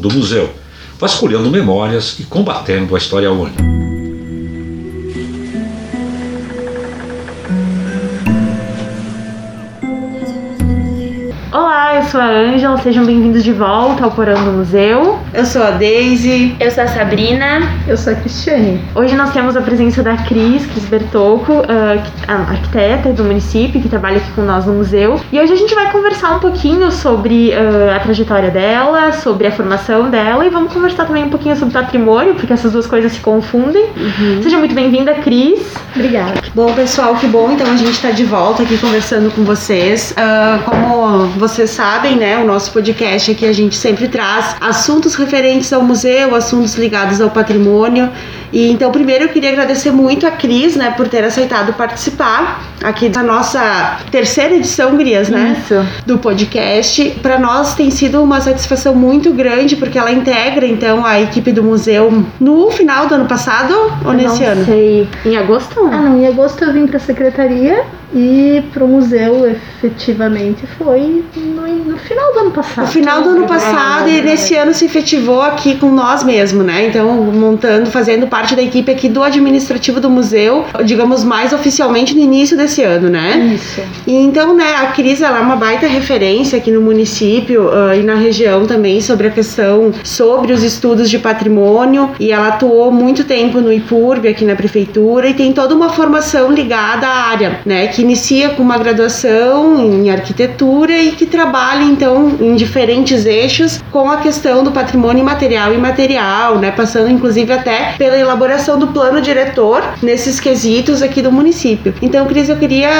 do museu, vasculhando memórias e combatendo a história única. Olá, eu sou a Ângela, sejam bem-vindos de volta ao Porão do Museu. Eu sou a Daisy. Eu sou a Sabrina. Eu sou a Cristiane. Hoje nós temos a presença da Cris, Cris Bertocco, uh, arquiteta do município, que trabalha aqui com nós no museu. E hoje a gente vai conversar um pouquinho sobre uh, a trajetória dela, sobre a formação dela e vamos conversar também um pouquinho sobre patrimônio, porque essas duas coisas se confundem. Uhum. Seja muito bem-vinda, Cris. Obrigada. Bom, pessoal, que bom. Então a gente está de volta aqui conversando com vocês. Uh, como vocês sabem, né, o nosso podcast aqui a gente sempre traz assuntos referentes ao museu, assuntos ligados ao patrimônio. E então, primeiro eu queria agradecer muito a Cris, né, por ter aceitado participar aqui da nossa terceira edição, Grias, né, Isso. do podcast. Para nós tem sido uma satisfação muito grande porque ela integra então a equipe do museu no final do ano passado ou Eu nesse não ano? sei. Em agosto? Ah, não, em agosto eu vim para a secretaria e para o museu efetivamente foi no, no final do ano passado. No final do ano passado e nesse ano se efetivou aqui com nós mesmo, né? Então, montando, fazendo parte da equipe aqui do administrativo do museu, digamos mais oficialmente no início desse ano, né? Isso. E então, né, a Cris ela é uma baita referência aqui no município uh, e na região também sobre a questão sobre os estudos de patrimônio e ela atuou muito tempo no IPURB aqui na prefeitura e tem toda uma formação ligada à área, né, que inicia com uma graduação em arquitetura e que trabalha então em diferentes eixos com a questão do patrimônio material e imaterial, né, passando inclusive até pela elaboração do plano diretor nesses quesitos aqui do município. Então, Cris, eu queria,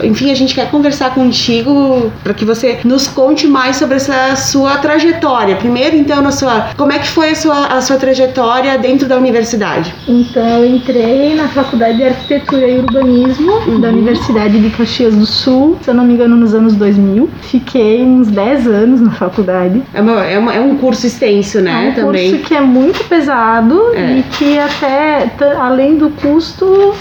uh, enfim, a gente quer conversar contigo para que você nos conte mais sobre essa sua trajetória. Primeiro, então, na sua, como é que foi a sua, a sua trajetória dentro da universidade? Então eu entrei na Faculdade de Arquitetura e Urbanismo da Universidade de Caxias do Sul, se eu não me engano, nos anos 2000. Fiquei uns 10 anos na faculdade. É, uma, é, uma, é um curso extenso, né? é um também. curso que é muito pesado É. e que até, além do custo,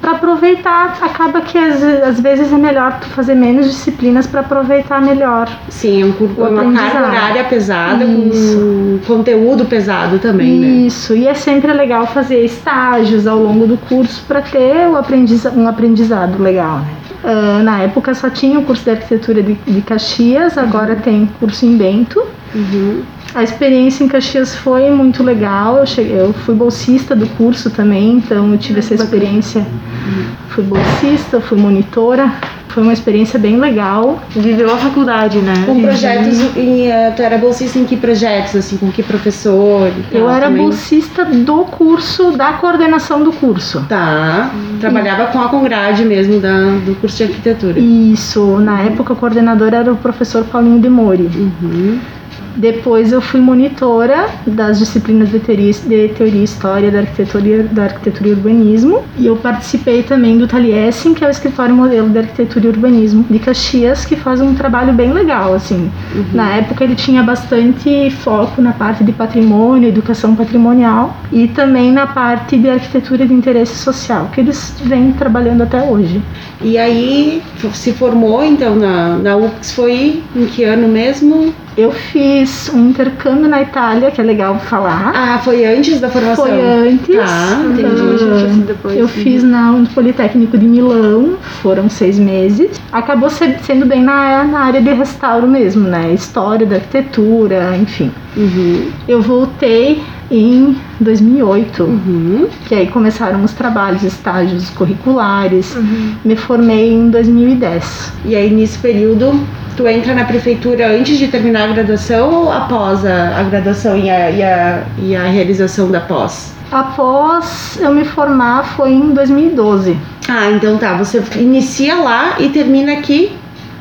para aproveitar, acaba que às, às vezes é melhor tu fazer menos disciplinas para aproveitar melhor. Sim, é um curso, O uma carga horária pesada Isso. com conteúdo pesado também, né? Isso, e é sempre legal fazer estágios ao longo do curso para ter o aprendiza um aprendizado legal, né? Ah, na época só tinha o curso de arquitetura de, de Caxias, agora tem curso em Bento. Uhum. A experiência em Caxias foi muito legal. Eu, cheguei, eu fui bolsista do curso também, então eu tive essa experiência. Fui bolsista, fui monitora. Foi uma experiência bem legal. Viveu a faculdade, né? Com projetos, e, uh, tu era bolsista em que projetos, assim, com que professor? e tal Eu era também? bolsista do curso, da coordenação do curso. Tá, trabalhava com a Congrade mesmo da, do curso de arquitetura. Isso, na época o coordenador era o professor Paulinho de Mori. Uhum. Depois eu fui monitora das disciplinas de teoria, de teoria e história da arquitetura, e- da arquitetura e urbanismo. E eu participei também do Taliesin, que é o escritório modelo de arquitetura e urbanismo de Caxias, que faz um trabalho bem legal, assim. Na época ele tinha bastante foco na parte de patrimônio, educação patrimonial e também na parte de arquitetura de interesse social, que eles vêm trabalhando até hoje. E aí se formou então na, na foi em que ano mesmo? Eu fiz um intercâmbio na Itália, que é legal falar. Ah, foi antes da formação? Foi antes. Tá, entendi. Depois. Eu fiz na no Politécnico de Milão, foram seis meses. Acabou se- sendo bem na, na área de restauro mesmo, né? História da arquitetura, enfim. Uhum, Eu voltei em 2008, uhum. que aí começaram os trabalhos, estágios curriculares. Uhum. Me formei em 2010. E aí nesse período tu entra na prefeitura antes de terminar a graduação ou após a, a graduação e a, e, a, e a realização da pós? Após eu me formar foi em 2012. Ah, então tá, você inicia lá e termina aqui.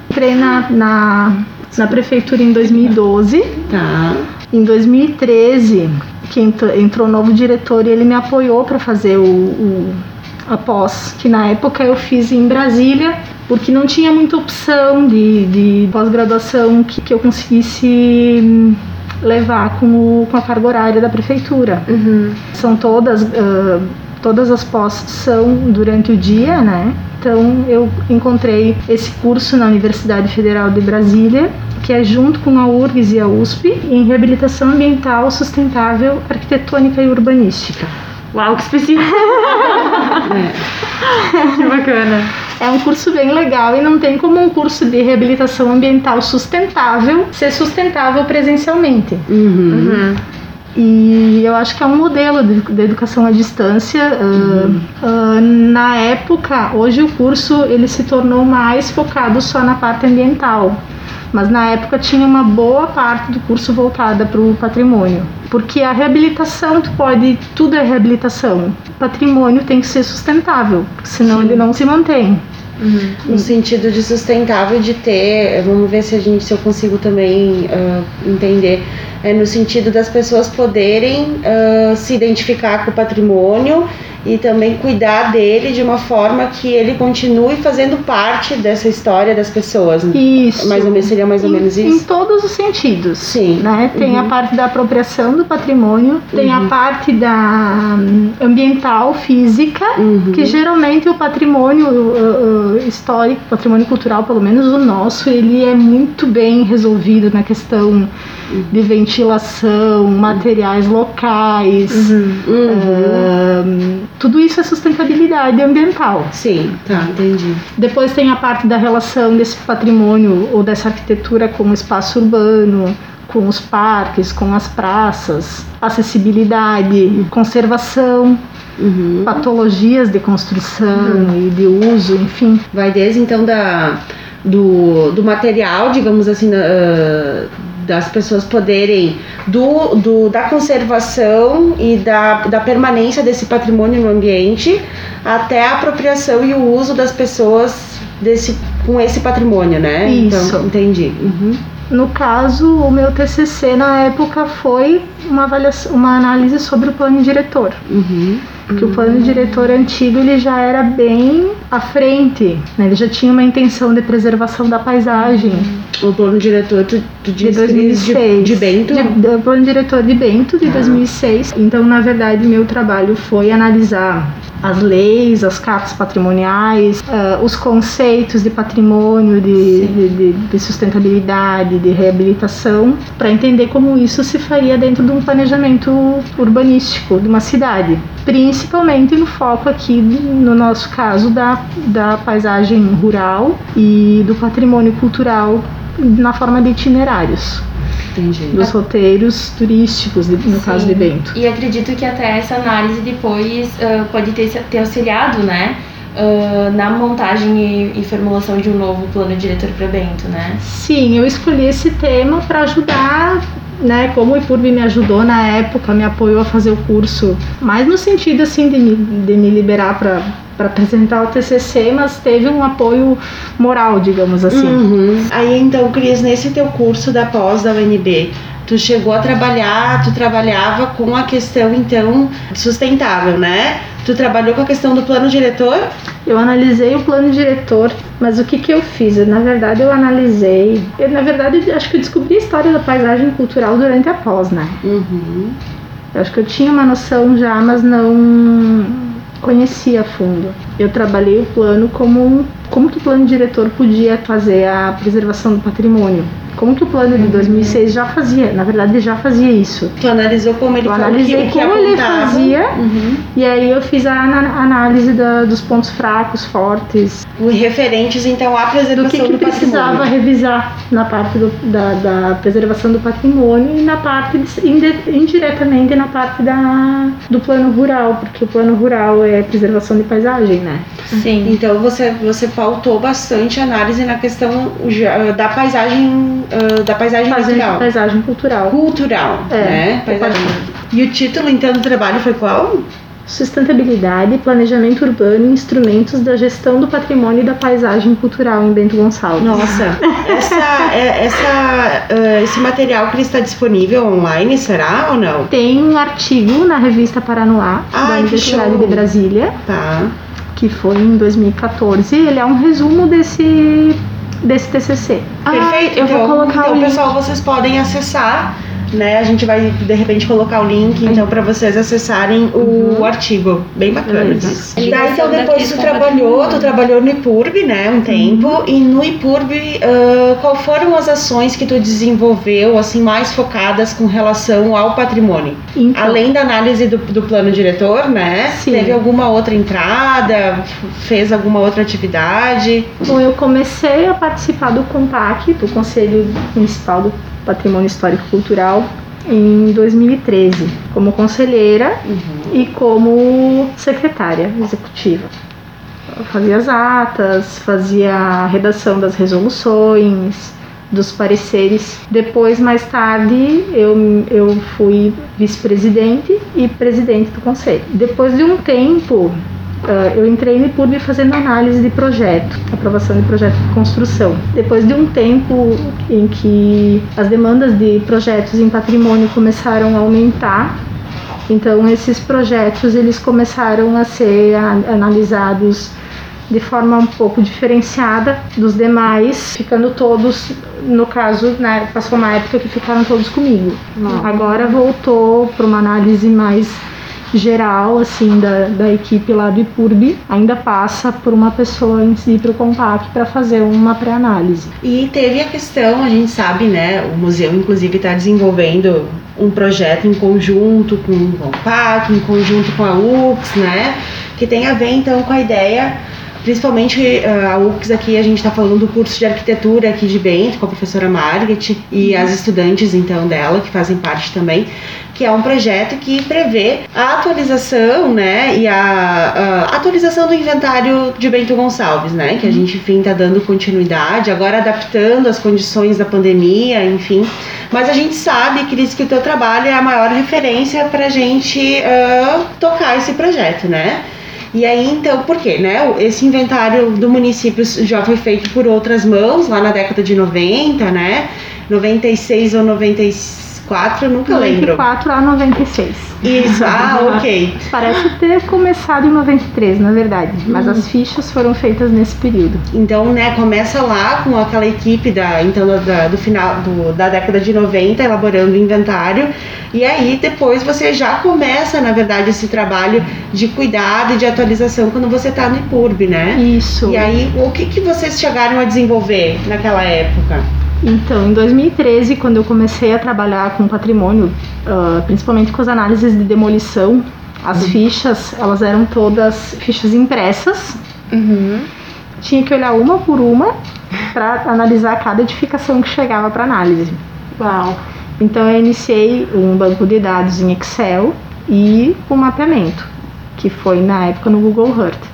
Entrei na, na, na prefeitura em 2012. Tá. Em 2013, que entrou, entrou um novo diretor e ele me apoiou para fazer o, o a pós, que na época eu fiz em Brasília, porque não tinha muita opção de, de pós-graduação que, que eu conseguisse levar com, o, com a carga horária da prefeitura. Uhum. São todas, ah, todas as pós são durante o dia, né? Então eu encontrei esse curso na Universidade Federal de Brasília, que é junto com a URGS e a USP, em reabilitação ambiental sustentável, arquitetônica e urbanística. Uau, que específico! que bacana. É um curso bem legal e não tem como um curso de reabilitação ambiental sustentável ser sustentável presencialmente. Uhum. E eu acho que é um modelo de, educação à distância. Uh, uh, na época, hoje o curso ele se tornou mais focado só na parte ambiental. Mas na época tinha uma boa parte do curso voltada para o patrimônio. Porque a reabilitação, tu pode, tudo é reabilitação. O patrimônio tem que ser sustentável, senão Sim. ele não se mantém. Uhum. No sentido de sustentável de ter, vamos ver se a gente se eu consigo também uh, entender, é no sentido das pessoas poderem uh, se identificar com o patrimônio e também cuidar dele de uma forma que ele continue fazendo parte dessa história das pessoas. Né? Isso. Mais ou menos seria mais ou em, menos isso. Em todos os sentidos. Sim. Né? Tem uhum. a parte da apropriação do patrimônio, tem uhum. a parte da um, ambiental, física, uhum. que geralmente o patrimônio uh, uh, histórico, patrimônio cultural, pelo menos o nosso, ele é muito bem resolvido na questão uhum. de ventilação, materiais locais. Uhum. Tudo isso é sustentabilidade ambiental. Sim, tá, entendi. Depois tem a parte da relação desse patrimônio ou dessa arquitetura com o espaço urbano, com os parques, com as praças, acessibilidade, conservação, uhum. patologias de construção uhum. e de uso, enfim. Vai desde então da do, do material, digamos assim, uh, das pessoas poderem do, do, da conservação e da, da permanência desse patrimônio no ambiente até a apropriação e o uso das pessoas desse, com esse patrimônio, né? Isso. Então, entendi. Uhum. No caso, o meu TCC na época foi uma, avaliação, uma análise sobre o plano diretor. Uhum. Porque uhum. o plano diretor antigo ele já era bem à frente, né? ele já tinha uma intenção de preservação da paisagem. O plano diretor tu, tu de 2006. De, de Bento? De, o plano diretor de Bento de 2006. Ah. Então, na verdade, meu trabalho foi analisar as leis, as cartas patrimoniais, uh, os conceitos de patrimônio, de, de, de, de sustentabilidade, de reabilitação, para entender como isso se faria dentro de um planejamento urbanístico de uma cidade. Principalmente no foco aqui, no nosso caso, da, da paisagem rural e do patrimônio cultural na forma de itinerários. Entendi. dos roteiros turísticos, no Sim. caso de Bento. E acredito que até essa análise depois uh, pode ter, ter auxiliado, né? Uh, na montagem e, e, formulação de um novo plano diretor para Bento, né? Sim, eu escolhi esse tema para ajudar, né? Como o IPURB me ajudou na época, me apoiou a fazer o curso, mais no sentido assim de me, de me liberar para para apresentar o TCC, mas teve um apoio moral, digamos assim. Uhum. Aí então, Cris, nesse teu curso da pós da UNB, tu chegou a trabalhar, tu trabalhava com a questão então sustentável, né? Tu trabalhou com a questão do plano diretor? Eu analisei o plano diretor, mas o que que eu fiz? Eu, na verdade, eu analisei. Eu, na verdade, acho que eu descobri a história da paisagem cultural durante a pós, né? Uhum. Eu acho que eu tinha uma noção já, mas não conhecia a fundo. Eu trabalhei o plano como como que o plano diretor podia fazer a preservação do patrimônio. Como que o plano de 2006 já fazia? Na verdade, já fazia isso. Tu analisou como ele, eu analisei que, como ele fazia uhum. e aí eu fiz a análise da, dos pontos fracos, fortes. Referentes, então, à preservação do que, que do precisava patrimônio. revisar na parte do, da, da, preservação do patrimônio e na parte, de, indiretamente, na parte da, do plano rural, porque o plano rural é preservação de paisagem, né? Sim. Então, você, você pautou bastante análise na questão da paisagem uh, da paisagem cultural. Paisagem cultural. Cultural, é, né? Paisagem. E o título então do trabalho foi qual? Sustentabilidade, planejamento urbano e instrumentos da gestão do patrimônio e da paisagem cultural em Bento Gonçalves. Nossa, essa, é, essa, uh, esse material que está disponível online, será ou não? Tem um artigo na revista Paranoá, Ai, da Universidade de Brasília. Tá. Que foi em 2014. Ele é um resumo desse desse TCC. Perfeito. Ah, eu então, vou colocar então, o link. pessoal, vocês podem acessar né? A gente vai de repente colocar o link então para vocês acessarem o Uhum. artigo, bem bacana. Beleza. isso. A Daí então depois tu trabalhou, tu trabalhou no IPURB, né, um tempo, e no IPURB, ah, qual foram as ações que tu desenvolveu assim mais focadas com relação ao patrimônio? Então, Além da análise do, do plano diretor, né? Sim. Teve alguma outra entrada? Fez alguma outra atividade? Bom, eu comecei a participar do COMPAC, do Conselho Municipal do Patrimônio Histórico Cultural, em 2013, como conselheira e como secretária executiva. Eu fazia as atas, fazia a redação das resoluções, dos pareceres. Depois, mais tarde, eu, eu fui vice-presidente e presidente do conselho. Depois de um tempo, eu entrei no IPURB fazendo análise de projeto, aprovação de projeto de construção. Depois de um tempo em que as demandas de projetos em patrimônio começaram a aumentar, então esses projetos eles começaram a ser a- analisados de forma um pouco diferenciada dos demais, ficando todos, no caso, né, passou uma época que ficaram todos comigo. Agora voltou para uma análise mais geral, assim, da, da equipe lá do IPURB, ainda passa por uma pessoa de ir para o Compact para fazer uma pré-análise. E teve a questão, a gente sabe, né? O museu, inclusive, está desenvolvendo um projeto em conjunto com o COMPAC, em conjunto com a UX, né? Que tem a ver, então, com a ideia, principalmente eh, a UX aqui, a gente está falando do curso de arquitetura aqui de Bento, com a professora Margaret e as estudantes, então, dela, que fazem parte também, que é um projeto que prevê a atualização, né, e a, a atualização do inventário de Bento Gonçalves, né, que a gente, enfim, tá dando continuidade, agora adaptando as condições da pandemia, enfim. Mas a gente sabe, Cris, que o teu trabalho é a maior referência para a gente ah, tocar esse projeto, né? E aí, então, por quê, né? Esse inventário do município já foi feito por outras mãos, lá na década de 90, né? 96 ou 94, eu nunca lembro. 94 a 96. Isso, ah, ok. Parece ter começado em 93, na verdade, mas as fichas foram feitas nesse período. Então, né, começa lá com aquela equipe da, então, da, do final do, da década de 90, elaborando o inventário. E aí, depois você já começa, na verdade, esse trabalho de cuidado e de atualização quando você está no IPURB, né? Isso. E aí, o que, que vocês chegaram a desenvolver naquela época? Então, em 2013, quando eu comecei a trabalhar com patrimônio, ah, principalmente com as análises de demolição, as fichas, elas eram todas fichas impressas. Tinha que olhar uma por uma para analisar cada edificação que chegava para análise. Uau. Então, eu iniciei um banco de dados em Excel e um mapeamento, que foi na época no Google Earth.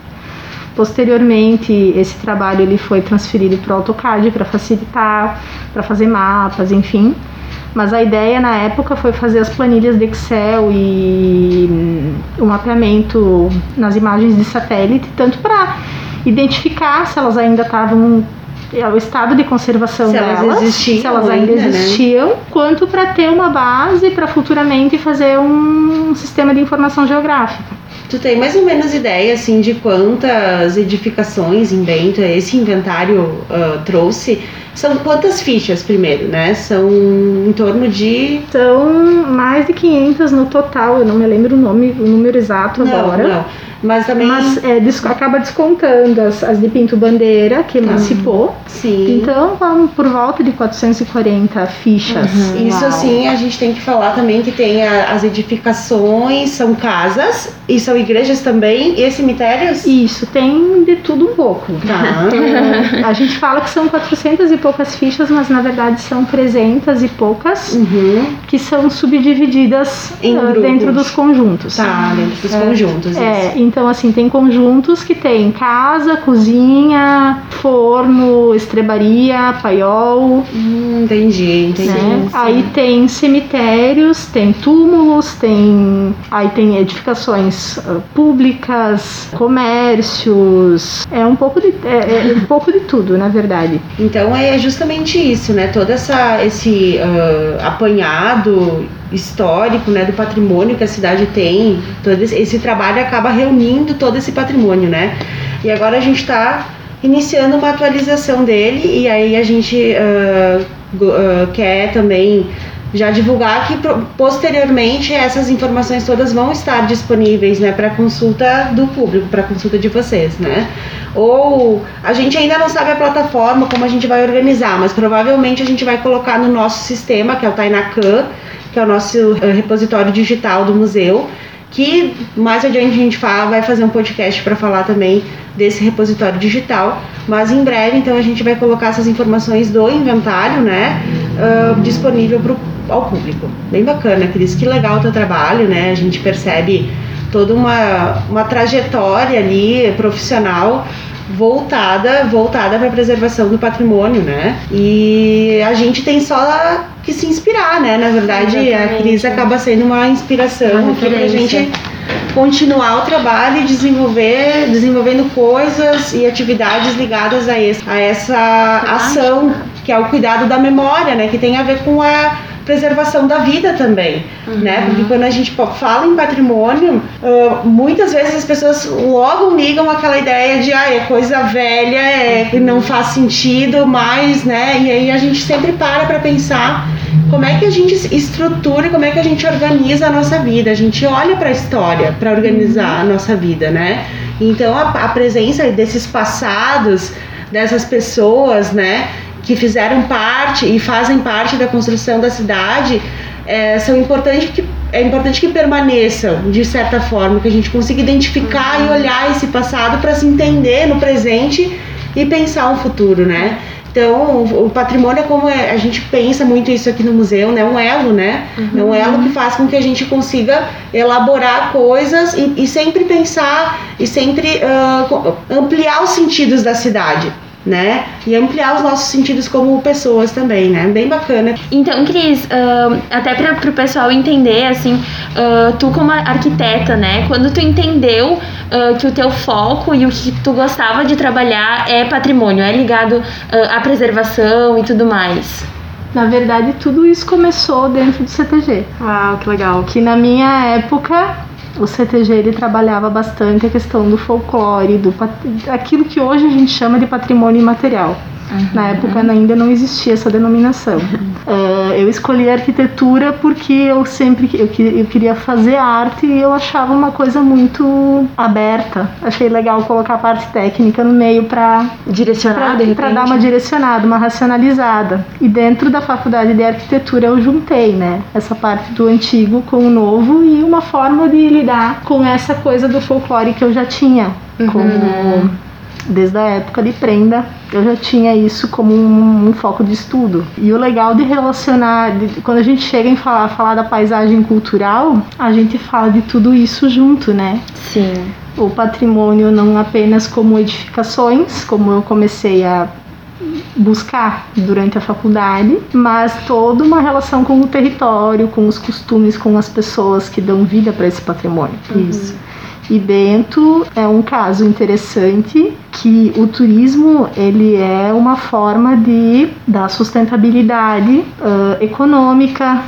Posteriormente, esse trabalho ele foi transferido para o AutoCAD para facilitar, para fazer mapas, enfim. Mas a ideia na época foi fazer as planilhas de Excel e hum, o mapeamento nas imagens de satélite, tanto para identificar se elas ainda estavam é, o estado de conservação Se elas delas, existiam se elas ainda ainda, né? existiam, quanto para ter uma base para futuramente fazer um sistema de informação geográfica. Tu tem mais ou menos ideia, assim, de quantas edificações em Bento esse inventário ah, trouxe? São quantas fichas, primeiro, né? São em torno de... São mais de 500 no total, eu não me lembro o nome, o número exato Não, agora. não. Mas também... Mas é, acaba descontando as, as de Pinto Bandeira, que emancipou. Sim. Então, vamos por volta de 440 fichas. Isso Uau. assim, a gente tem que falar também que tem a- as edificações, são casas e são igrejas também e cemitérios? Isso, tem de tudo um pouco. Tá. É, a gente fala que são 400 e poucas fichas, mas na verdade são 300 e poucas Uhum. que são subdivididas grupos. dentro dos conjuntos. Tá, dentro dos É. conjuntos. É, isso. então assim, tem conjuntos que tem casa, cozinha, forno, estrebaria, paiol, Hum, entendi, entendi. né? Aí tem cemitérios, tem túmulos, tem aí tem edificações ah, públicas, comércios, é um pouco de é, é um pouco de tudo, na verdade. Então é justamente isso, né? Todo essa, esse ah, apanhado histórico, né, do patrimônio que a cidade tem, todo esse, esse trabalho acaba reunindo todo esse patrimônio, né? E agora a gente está iniciando uma atualização dele e aí a gente go- ah, quer também já divulgar que posteriormente essas informações todas vão estar disponíveis, né, para consulta do público, para consulta de vocês, né? Ou a gente ainda não sabe a plataforma como a gente vai organizar, mas provavelmente a gente vai colocar no nosso sistema, que é o Tainacan, que é o nosso uh, repositório digital do museu, que mais adiante a gente fala, vai fazer um podcast para falar também desse repositório digital, mas em breve então a gente vai colocar essas informações do inventário, né, uh, disponível pro, ao público. Bem bacana, Cris, que legal o teu trabalho, né? A gente percebe toda uma, uma trajetória ali profissional voltada voltada para a preservação do patrimônio, né? E a gente tem só que se inspirar, né? Na verdade, Exatamente. a Cris acaba sendo uma inspiração para a gente continuar o trabalho e desenvolver, desenvolvendo coisas e atividades ligadas a, esse, a essa ação que é o cuidado da memória, né? Que tem a ver com a preservação da vida também, uhum. né? Porque quando a gente fala em patrimônio, uh, muitas vezes as pessoas logo ligam aquela ideia de ah, é coisa velha, é, não faz sentido mais, né? E aí a gente sempre para para pensar como é que a gente estrutura e como é que a gente organiza a nossa vida. A gente olha para a história para organizar a nossa vida, né? Então a, a presença desses passados, dessas pessoas, né? Que fizeram parte e fazem parte da construção da cidade é, são importantes que é importante que permaneçam de certa forma, que a gente consiga identificar uhum. e olhar esse passado para se entender no presente e pensar um futuro, né? Então, o patrimônio é como é, a gente pensa muito isso aqui no museu, né? Um elo, né? Uhum. É um elo que faz com que a gente consiga elaborar coisas e, e sempre pensar e sempre uh, ampliar os sentidos da cidade né? E ampliar os nossos sentidos como pessoas também, né? Bem bacana. Então, Cris, uh, até para o pessoal entender, assim, uh, tu como arquiteta, né? Quando tu entendeu uh, que o teu foco e o que tu gostava de trabalhar é patrimônio, é ligado à preservação e tudo mais. Na verdade, tudo isso começou dentro do CTG. Uau, que legal. Que na minha época o CTG ele trabalhava bastante a questão do folclore, do aquilo que hoje a gente chama de patrimônio imaterial. Uhum. Na época ainda não existia essa denominação. Uh, eu escolhi arquitetura porque eu sempre eu, eu queria fazer arte e eu achava uma coisa muito aberta. Achei legal colocar a parte técnica no meio para direcionar, para dar uma direcionada, uma racionalizada. E dentro da faculdade de arquitetura eu juntei, né, essa parte do antigo com o novo e uma forma de lidar com essa coisa do folclore que eu já tinha, uhum. como desde a época de prenda, eu já tinha isso como um, um foco de estudo. E o legal de relacionar, de, quando a gente chega em falar, falar da paisagem cultural, a gente fala de tudo isso junto, né? Sim. O patrimônio não apenas como edificações, como eu comecei a buscar durante a faculdade, mas toda uma relação com o território, com os costumes, com as pessoas que dão vida para esse patrimônio. Uhum. Isso. E Bento é um caso interessante que o turismo ele é uma forma de dar sustentabilidade uh, econômica,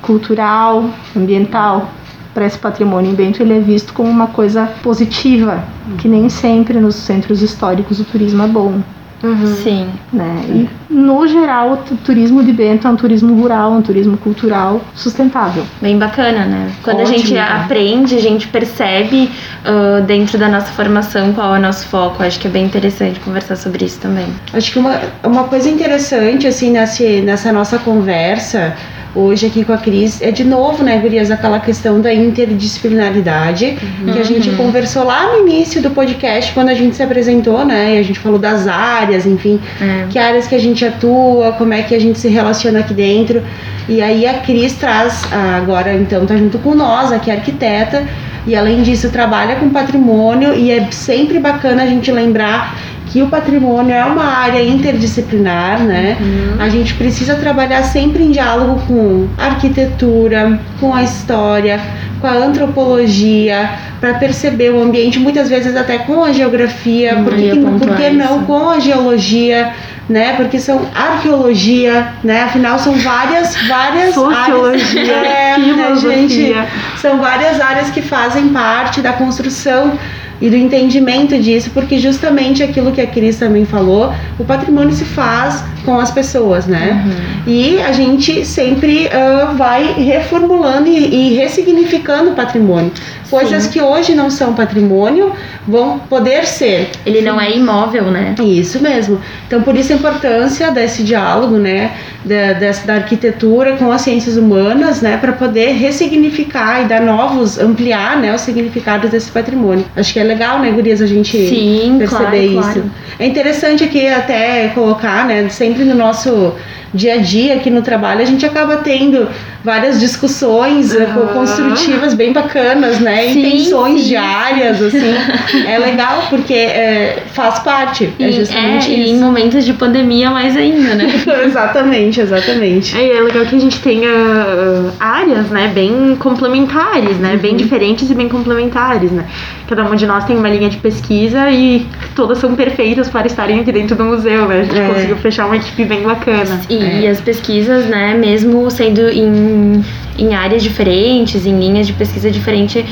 cultural, ambiental para esse patrimônio. Em Bento ele é visto como uma coisa positiva, que nem sempre nos centros históricos o turismo é bom. Uhum. Sim. Né? E, no geral, o turismo de Bento é um turismo rural, um turismo cultural sustentável. Bem bacana, né? Quando Ótimo, a gente né? aprende, a gente percebe uh, dentro da nossa formação qual é o nosso foco. Acho que é bem interessante conversar sobre isso também. Acho que uma, uma coisa interessante, assim, nesse, nessa nossa conversa hoje aqui com a Cris é de novo, né, Gurias, aquela questão da interdisciplinaridade uhum. que a gente uhum. conversou lá no início do podcast, quando a gente se apresentou, né, e a gente falou das áreas, enfim, é. que áreas que a gente atua, como é que a gente se relaciona aqui dentro. E aí a Cris traz, agora então tá junto com nós, aqui é arquiteta, e além disso trabalha com patrimônio e é sempre bacana a gente lembrar que o patrimônio é uma área interdisciplinar, né? Uhum. A gente precisa trabalhar sempre em diálogo com a arquitetura, com a história, com a antropologia, para perceber o ambiente, muitas vezes até com a geografia, hum, porque, por que não com a geologia? né? Porque são arqueologia, né? Afinal são várias, várias Sociologia, áreas, é, né, gente? São várias áreas que fazem parte da construção e do entendimento disso, porque justamente aquilo que a Cris também falou, o patrimônio se faz com as pessoas, né? Uhum. E a gente sempre uh, vai reformulando e, e ressignificando o patrimônio. Coisas Sim. que hoje não são patrimônio vão poder ser. Ele não é imóvel, né? Isso mesmo. Então, por isso a importância desse diálogo, né? Da, dessa, da arquitetura com as ciências humanas, né? Para poder ressignificar e dar novos, ampliar, né? Os significados desse patrimônio. Acho que é legal, né, Gurias, a gente Sim, perceber claro, isso. Claro. É interessante aqui até colocar, né? Sempre no nosso dia a dia aqui no trabalho, a gente acaba tendo várias discussões uhum. construtivas bem bacanas, né? Sim, Intenções sim. diárias, assim. é legal porque é, faz parte. E, é justamente é, isso. E em momentos de pandemia mais ainda, né? exatamente, exatamente. É, é legal que a gente tenha uh, áreas, né, bem complementares, né? Uhum. Bem diferentes e bem complementares, né? Cada uma de nós tem uma linha de pesquisa e todas são perfeitas para estarem aqui dentro do museu, né? A gente é. conseguiu fechar uma equipe bem bacana. E é. as pesquisas, né, mesmo sendo em, em áreas diferentes, em linhas de pesquisa diferentes,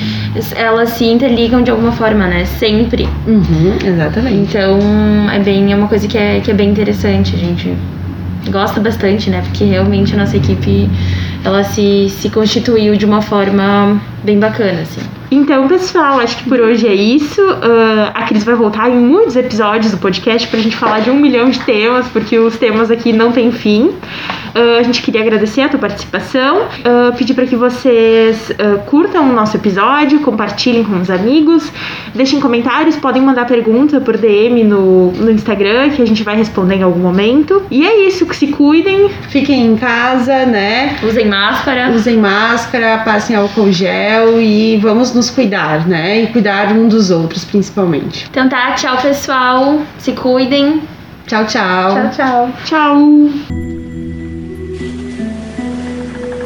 elas se interligam de alguma forma, né? Sempre. Uhum, exatamente. Então, é bem é uma coisa que é, que é bem interessante, a gente gosta bastante, né? Porque realmente a nossa equipe ela se, se constituiu de uma forma bem bacana, assim. Então, pessoal, acho que por hoje é isso. Uh, a Cris vai voltar em muitos episódios do podcast pra gente falar de um milhão de temas, porque os temas aqui não têm fim. Uh, a gente queria agradecer a tua participação, uh, pedir para que vocês curtam o nosso episódio, compartilhem com os amigos, deixem comentários, podem mandar pergunta por DM no, no Instagram, que a gente vai responder em algum momento. E é isso, que se cuidem. Fiquem em casa, né? Usem máscara. Usem máscara, passem álcool gel e vamos nos cuidar, né? E cuidar um dos outros, principalmente. Então tá, tchau pessoal. Se cuidem. Tchau, tchau. Tchau, tchau. Tchau.